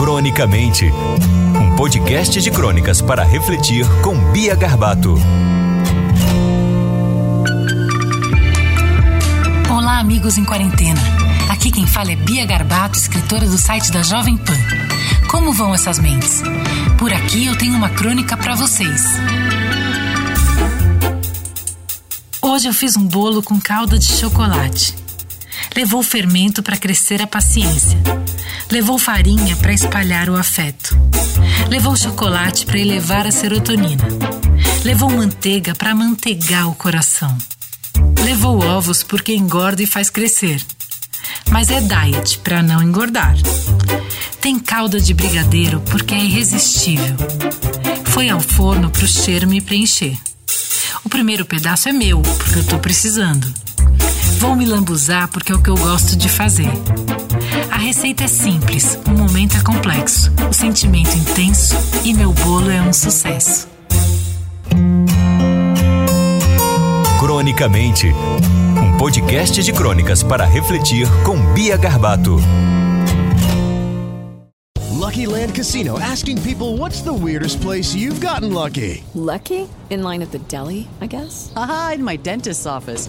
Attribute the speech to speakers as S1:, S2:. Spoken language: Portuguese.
S1: Cronicamente um podcast de crônicas para refletir com Bia Garbato.
S2: Olá, amigos em quarentena. Aqui quem fala é Bia Garbato, escritora do site da Jovem Pan. Como vão essas mentes? Por aqui eu tenho uma crônica para vocês. Hoje eu fiz um bolo com calda de chocolate. Levou fermento para crescer a paciência. Levou farinha para espalhar o afeto. Levou chocolate para elevar a serotonina. Levou manteiga para manteigar o coração. Levou ovos porque engorda e faz crescer mas é diet para não engordar. Tem calda de brigadeiro porque é irresistível. Foi ao forno pro cheiro me preencher. O primeiro pedaço é meu, porque eu tô precisando. Vou me lambuzar porque é o que eu gosto de fazer. A receita é simples, o momento é complexo, o sentimento intenso e meu bolo é um sucesso.
S1: Cronicamente um podcast de crônicas para refletir com Bia Garbato.
S3: Lucky Land Casino asking people what's the weirdest place you've gotten lucky?
S4: Lucky? In line at the deli, I guess?
S5: Aha, in my dentist's office.